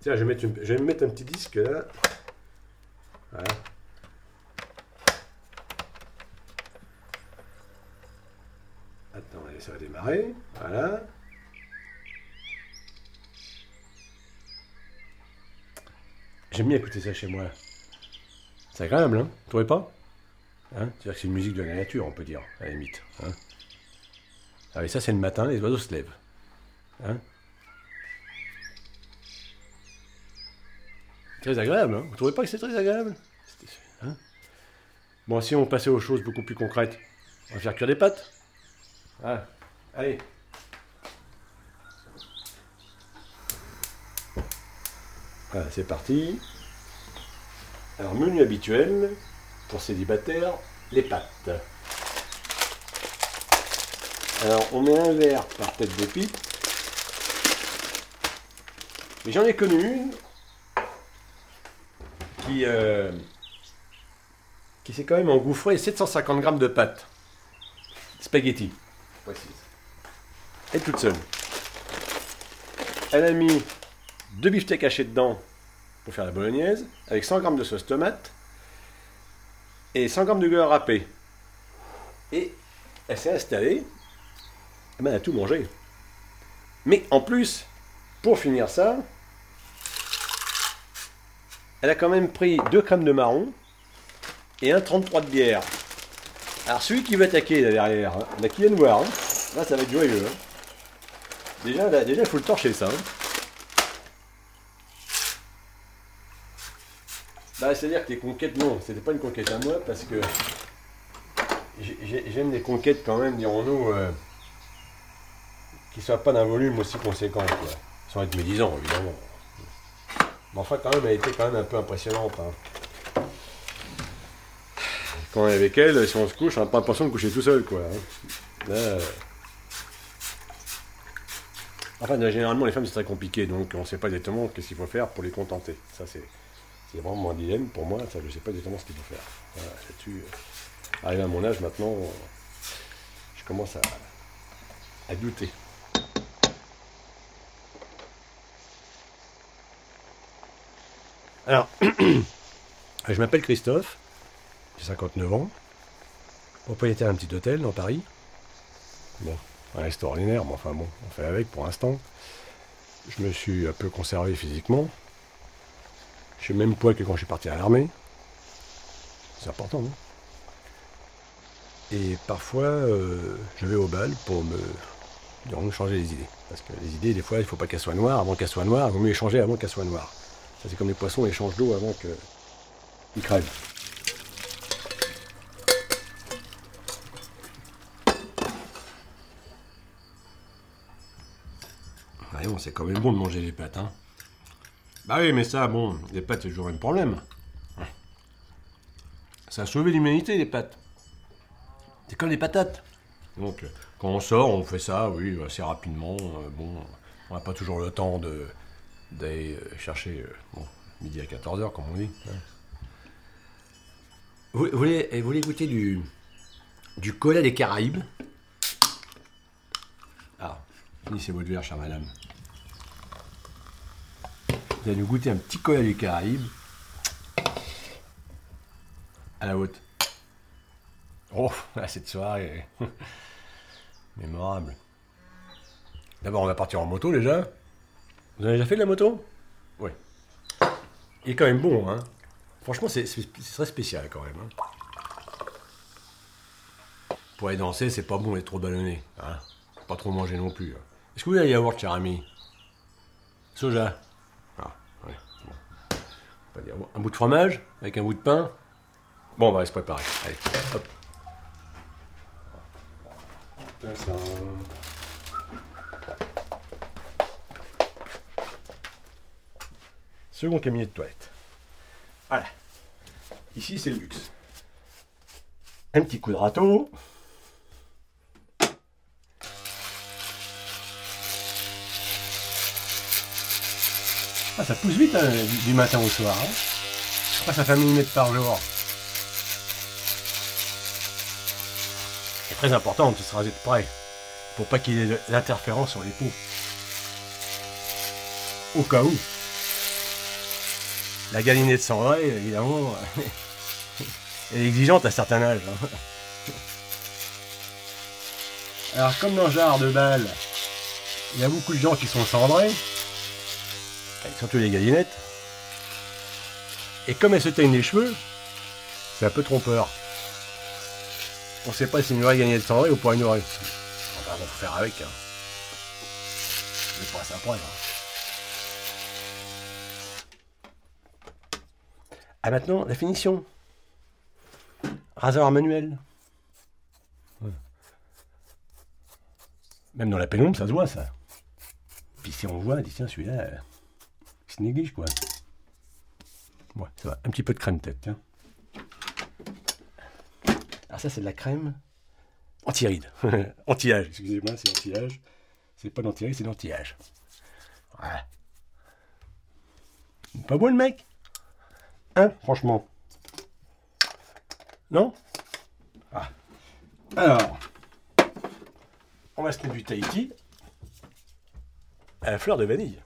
Tiens, je vais, mettre me mettre un petit disque là. Voilà. Attends, allez, ça va démarrer. Voilà. J'aime bien écouter ça chez moi. C'est agréable, hein Vous trouvez pas? Hein? C'est-à-dire que c'est une musique de la nature, on peut dire, à la limite. Hein ah oui, ça c'est le matin, les oiseaux se lèvent. Hein Très agréable, hein Vous trouvez pas que c'est très agréable? Hein? Bon, si on passait aux choses beaucoup plus concrètes, on va faire cuire des pâtes. Ah, allez. Voilà, c'est parti. Alors, menu habituel pour célibataires, les pâtes. Alors, on met un verre par tête de pipe. Mais j'en ai connu une qui, euh, qui s'est quand même engouffrée 750 grammes de pâtes. Spaghetti, précise. Est toute seule. Elle a mis deux beefsteaks hachés dedans pour faire la bolognaise, avec 100 grammes de sauce tomate et 100 grammes de beurre râpé. Et elle s'est installée, eh ben, elle a tout mangé. Mais en plus, pour finir ça, elle a quand même pris 2 crèmes de marron et un 33 de bière. Alors celui qui veut attaquer là derrière, hein, là, qui vient de voir, hein, là ça va être joyeux. hein. Déjà, déjà, il faut le torcher ça. hein. Bah, c'est-à-dire que les conquêtes, non, c'était pas une conquête à moi parce que j'ai- j'ai- j'aime les conquêtes quand même, dirons-nous, euh, qui soient pas d'un volume aussi conséquent, quoi. Sans être médisant, évidemment. Mais enfin, quand même, elle était quand même un peu impressionnante. hein. Quand on est avec elle, si on se couche, on n'a pas l'impression de coucher tout seul, quoi. hein. Euh, Enfin, généralement, les femmes, c'est très compliqué, donc on ne sait pas exactement qu'est-ce qu'il faut faire pour les contenter. Ça, c'est vraiment un dilemme pour moi. Ça, je ne sais pas exactement ce qu'il faut faire. Là-dessus, euh, arrivé à mon âge, maintenant, euh, je commence à, à douter. Alors, je m'appelle Christophe, j'ai 59 ans, propriétaire d'un petit hôtel dans Paris. Bon, un extraordinaire, mais enfin bon, on fait avec pour l'instant. Je me suis un peu conservé physiquement. Je suis même poids que quand je suis parti à l'armée. C'est important, non? Et parfois, euh, je vais au bal pour me, changer les idées. Parce que les idées, des fois, il ne faut pas qu'elles soient noires. Avant qu'elles soient noires, il vaut mieux les changer avant qu'elles soient noires. C'est comme les poissons, ils changent d'eau avant qu'ils crèvent. Ouais, bon, c'est quand même bon de manger les pâtes, hein. Bah oui, mais ça, bon, les pâtes, c'est toujours un problème. Ça a sauvé l'humanité, les pâtes. C'est comme les patates. Donc, quand on sort, on fait ça, oui, assez rapidement. euh, bon, on n'a pas toujours le temps de d'aller euh, chercher, euh, bon, midi à 14h, comme on dit. Vous, vous voulez, vous voulez goûter du, du cola des Caraïbes? Ah, finissez votre verre, chère madame. Vous allez nous goûter un petit cola des Caraïbes. À la haute. Oh, cette soirée. est Mémorable. D'abord, on va partir en moto déjà. Vous avez déjà fait de la moto? Oui. Il est quand même bon, hein. Franchement, c'est très spécial quand même. hein. Pour aller danser, c'est pas bon d'être trop ballonné. Hein. Pas trop manger non plus. hein. Est-ce que vous voulez un yaourt, cher ami? Soja? Ah, ouais. bon. On va dire, Un bout de fromage avec un bout de pain Bon, on va se préparer. Allez, hop. Ça. Second cabinet de toilette. Voilà. Ici, c'est le luxe. Un petit coup de râteau. Ah, ça pousse vite hein, du, matin au soir. hein. Je crois que ça fait un millimètre par jour. C'est très important de se raser de près. Pour pas qu'il y ait de l'interférence sur les peaux. Au cas où. La galinette cendrée, évidemment, elle est exigeante à certains âges. hein. Alors, comme dans Genre de balle, il y a beaucoup de gens qui sont cendrés, surtout les galinettes. Et comme elles se teignent les cheveux, c'est un peu trompeur. On sait pas si une vraie galinette cendrée ou pas une vraie. Enfin, on va faire avec. Hein. Après. Hein. Ah maintenant, la finition. Rasoir manuel. Ouais. Même dans la pénombre, ça se voit ça. Puis si on voit, on dit tiens celui-là, euh, il se néglige quoi. Ouais, ça va. Un petit peu de crème tête, tiens. Alors ça c'est de la crème anti-ride. anti-âge, excusez-moi, c'est anti-âge. C'est pas l'anti-ride, c'est l'anti-âge. Ouais. Pas beau le mec? Hein, franchement Non? Ah. Alors, on va se mettre du Tahiti à la fleur de vanille.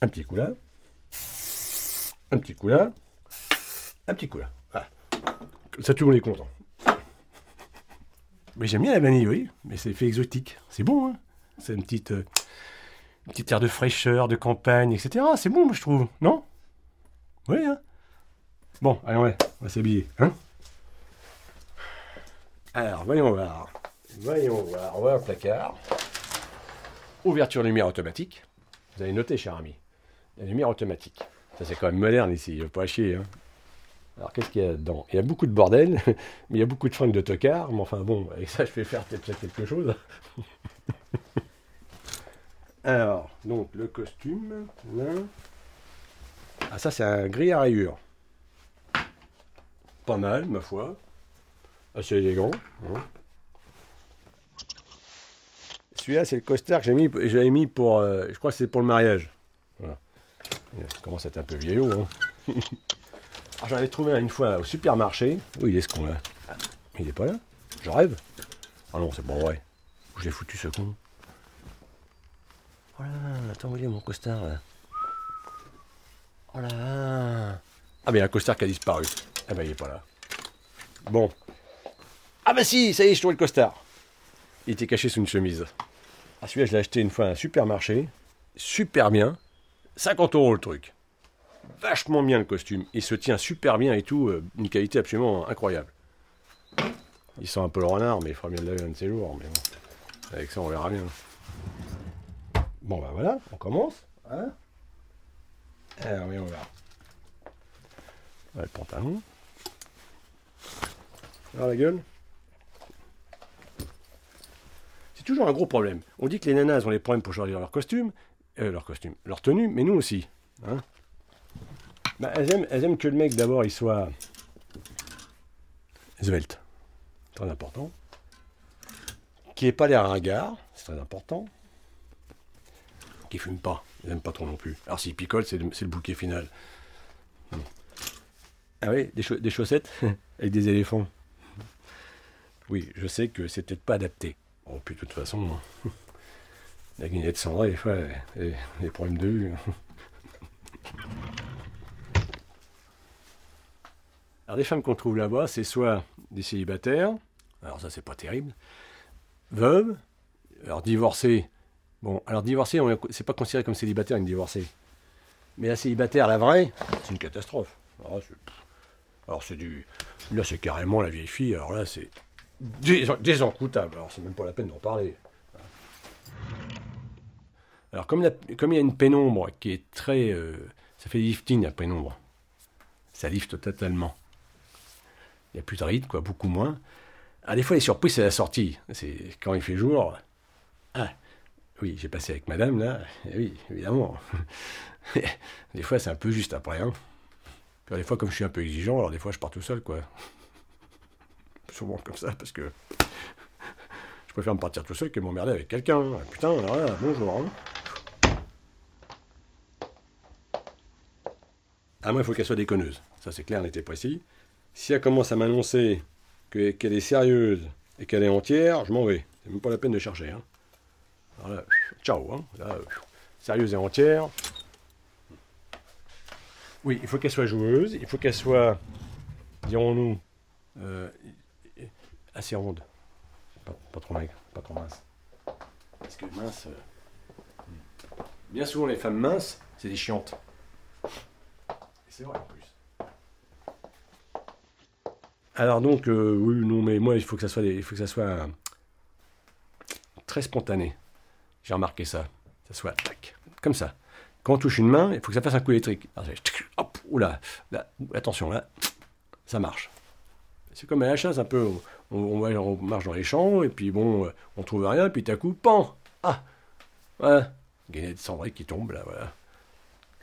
Un petit coup là. Un petit coup là. Un petit coup là. Comme ça, tout le monde est content. Mais j'aime bien la vanille, oui. Mais c'est fait exotique. C'est bon, hein C'est une petite, euh, une petite air de fraîcheur, de campagne, etc. C'est bon, moi, je trouve. Non? Oui, hein Bon, allez, ouais, on va s'habiller, hein Alors, voyons voir. Voyons voir. On va au placard. Ouverture lumière automatique. Vous avez noté, cher ami. La lumière automatique. Ça, c'est quand même moderne ici. Il ne pas chier, hein alors qu'est-ce qu'il y a dedans? Il y a beaucoup de bordel, mais il y a beaucoup de fringues de tocard. Mais enfin bon, avec ça, je vais faire peut-être quelque chose. Alors, donc le costume, là. Ah ça c'est un gris à rayures. Pas mal, ma foi. Assez élégant. hein. Celui-là c'est le costard que mis, j'avais mis pour, euh, je crois que c'est pour le mariage. Voilà. Il commence à être un peu vieillot. Hein. Alors, j'en avais trouvé un une fois au supermarché. Où il est ce con là Ah, Il est pas là Je rêve Ah non, c'est pas vrai. Où j'ai foutu ce con Oh là, attends, où il est mon costard là Oh là Ah mais il y a un costard qui a disparu. Ah ben il est pas là. Bon. Ah bah si, ça y est, je trouve le costard. Il était caché sous une chemise. Ah celui-là, je l'ai acheté une fois à un supermarché. Super bien. 50 euros le truc vachement bien le costume. Il se tient super bien et tout, euh, une qualité absolument incroyable. Il sent un peu le renard, mais il fera bien de laver un de ces jours. Mais bon, avec ça, on verra bien. Bon, bah voilà, on commence. Hein Alors, verra. Ouais, le pantalon. Alors, la gueule. C'est toujours un gros problème. On dit que les nanas ont des problèmes pour choisir leur costume, euh, leur costume, leur tenue, mais nous aussi. Hein bah, elles, aiment, elles aiment que le mec d'abord il soit svelte, très important. Qui n'ait pas l'air ringard, c'est très important. Qui fume pas, ils n'aiment pas trop non plus. Alors s'il picole, c'est le, bouquet final. Ah oui, des, cha- des chaussettes avec des éléphants. Oui, je sais que c'est peut-être pas adapté. Bon, puis de toute façon, la cendrée, des fois, elle- elle- des problèmes de vue. Alors, les femmes qu'on trouve là-bas, c'est soit des célibataires, alors ça, c'est pas terrible, veuves, alors divorcées. Bon, alors divorcée, on- c'est pas considéré comme célibataire une divorcée. Mais la célibataire, la vraie, c'est une catastrophe. Alors, c'est, alors, c'est du. Là, c'est carrément la vieille fille, alors là, c'est dés- désencoutable. Alors, c'est même pas la peine d'en parler. Alors, comme, comme il y a une pénombre qui est très. euh, ça fait lifting, la pénombre. Ça lifte totalement. Il n'y a plus de rides, quoi, beaucoup moins. Ah, des fois, les surprises, c'est la sortie. C'est quand il fait jour. Ah, oui, j'ai passé avec madame, là. Eh oui, évidemment. des fois, c'est un peu juste après. Hein. Des fois, comme je suis un peu exigeant, alors des fois, je pars tout seul, quoi. Souvent comme ça, parce que je préfère me partir tout seul que m'emmerder avec quelqu'un. Ah, Putain, alors là, bonjour. Hein. Ah, moi, il faut qu'elle soit déconneuse. Ça, c'est clair, on était précis. Si elle commence à m'annoncer que- qu'elle est sérieuse et qu'elle est entière, je m'en vais. C'est même pas la peine de chercher. Hein. Alors là, ciao. Hein. Là, sérieuse et entière. Oui, il faut qu'elle soit joueuse, il faut qu'elle soit, dirons-nous, euh, assez ronde. Pas, pas trop maigre, pas trop mince. Parce que mince. euh, bien souvent, les femmes minces, c'est des chiantes. Et c'est vrai en plus. Alors donc, euh, oui, non, mais moi, il faut que ça soit, des- il faut que ça soit très spontané. J'ai remarqué ça. Ça soit tac, comme ça. Quand on touche une main, il faut que ça fasse un coup électrique. Alors, hop, oula, là, attention, là, ça marche. C'est comme à la chasse, un peu. On, marche dans les champs, et puis bon, euh, on trouve rien, puis tout à coup, pan Ah Voilà. Gainette de cendrée qui tombe, là, voilà.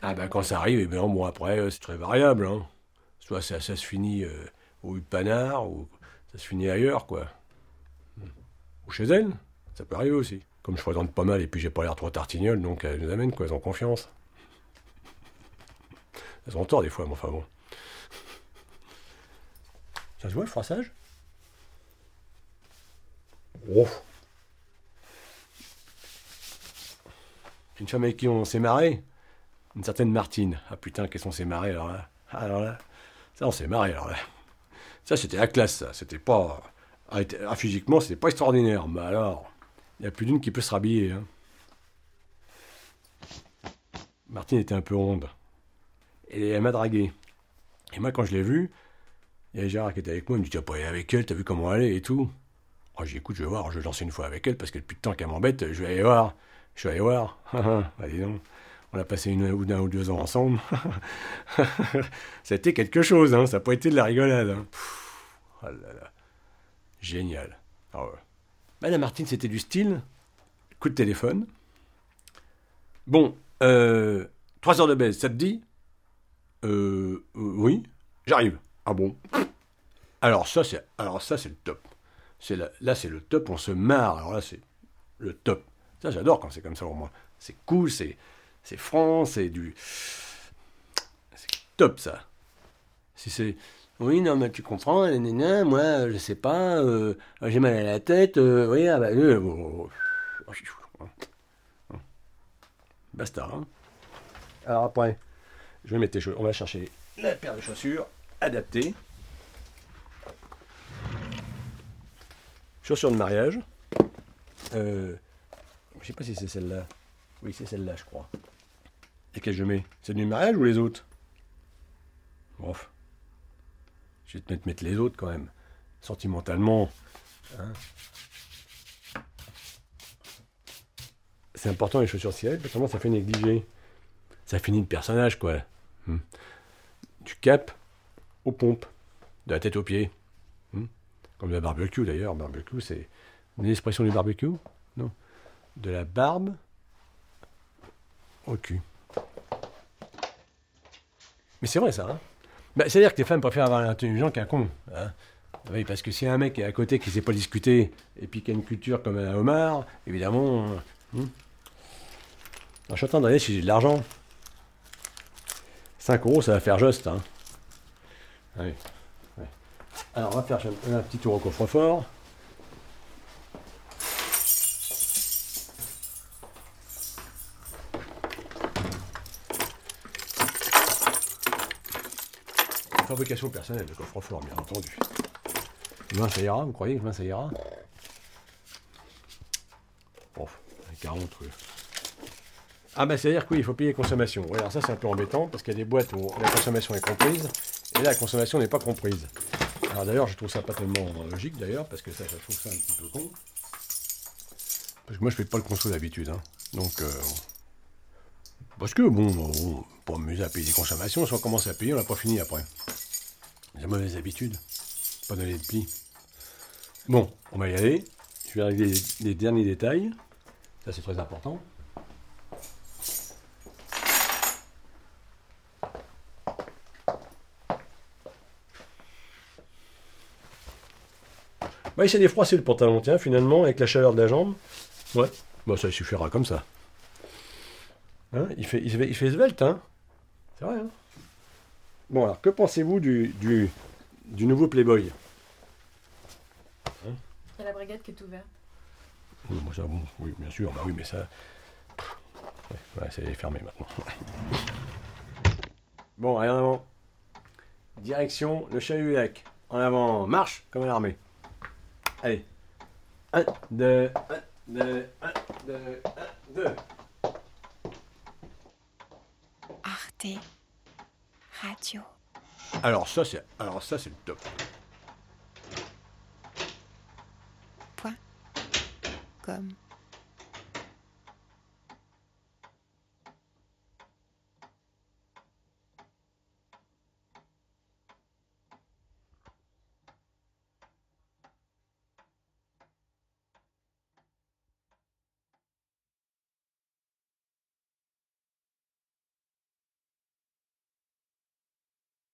Ah ben quand ça arrive, et bien bon, après, euh, c'est très variable. Hein. Soit ça, se finit euh, au panard, ou ça se finit ailleurs, quoi. Ou chez elle, ça peut arriver aussi. Comme je fréquente pas mal, et puis j'ai pas l'air trop tartignole, donc elles nous amènent, quoi, elles ont confiance. Elles ont tort des fois, mais enfin bon. Ça se voit le froissage? Oh. Une femme avec qui on s'est marré, une certaine Martine. Ah putain, qu'est-ce qu'on s'est marré alors là Alors là, ça on s'est marré alors là. Ça c'était la classe, ça. C'était pas. Ah, ah, physiquement, c'était pas extraordinaire, mais alors, il n'y a plus d'une qui peut se rhabiller. Hein. Martine était un peu ronde. Et elle m'a dragué. Et moi, quand je l'ai vue, il y avait Gérard qui était avec moi, il me dit, tu vas pas aller avec elle, t'as vu comment elle est et tout. Oh, j'ai dit, écoute, je vais voir, je vais lancer une fois avec elle, parce que depuis le temps qu'elle m'embête, je vais aller voir. Je vais aller voir. bah dis on a passé une ou deux ans ensemble. ça a été quelque chose, hein, ça n'a pas été de la rigolade. hein. Oh là là. Génial. Ah ouais. Madame Martine, c'était du style. Coup de téléphone. Bon, euh, 3 heures de baisse, ça te dit? Euh, euh, Oui, j'arrive. Ah bon? Alors ça, c'est le top. C'est là, c'est le top, on se marre. Alors là, c'est le top. Ça, j'adore quand c'est comme ça pour moi. C'est cool, c'est c'est franc, c'est du c'est top ça. Si c'est oui, non, mais tu comprends, nanana, moi, je sais pas, euh, j'ai mal à la tête, euh, oui, ah bah, euh, oh, oh. Basta. Hein. Alors après, je vais mettre chaussures. On va chercher la paire de chaussures adaptée. Chaussures de mariage. Euh, je sais pas si c'est celle-là. Oui, c'est celle-là, je crois. Et que je mets C'est du mariage ou les autres? Bof. Je vais te mettre, les autres quand même. Sentimentalement. hein. C'est important les chaussures cirées, parce que ça fait négliger. Ça finit le personnage, quoi. Hmm. Du cap aux pompes, de la tête aux pieds. Hmm. Comme le barbecue d'ailleurs. Barbecue, c'est une expression du barbecue Non? De la barbe au cul. Mais c'est vrai ça, hein bah, C'est-à-dire que les femmes préfèrent avoir un intelligent qu'un con. Hein oui, parce que si un mec est à côté qui sait pas discuter et puis qui a une culture comme un homard, évidemment. Alors, je suis en train si j'ai de l'argent. 5 euros, ça va faire juste. Hein. Alors, on va faire un petit tour au coffre-fort. Fabrication personnelle, le coffre-fort, bien entendu. 20, ça ira, vous croyez que 20, ça ira? Bon, 40. oui. Ah bah c'est-à-dire que oui, il faut payer consommation. Alors ça c'est un peu embêtant parce qu'il y a des boîtes où la consommation est comprise et là la consommation n'est pas comprise. Alors d'ailleurs je trouve ça pas tellement logique d'ailleurs parce que ça je trouve ça un petit peu con. Parce que moi je fais pas le conso d'habitude. hein. Donc euh, parce que bon, pour m'amuser à payer des consommations, si on commence à payer, on n'a pas fini après. La mauvaise habitude. Pas donner de pli. Bon, on va y aller. Je vais régler les, les derniers détails. Ça c'est très important. Bah, il s'est défroissé le pantalon, tiens, finalement, avec la chaleur de la jambe. Ouais, bah, ça suffira comme ça. Hein, il, fait, il, fait, il fait svelte, hein C'est vrai, hein Bon, alors, que pensez-vous du, du, du nouveau Playboy? Il y a la brigade qui est ouverte. Oui, moi, ça, bon, oui, bien sûr, bah oui, mais ça. Ouais, ouais, c'est fermé maintenant. Bon, allez en avant. Direction le chalut du lac. En avant, marche comme à l'armée. Allez. 1, 2, 1, 2, 1, 2, 1, 2. Arte Radio. Alors ça c'est alors ça c'est le top. Point. Comme.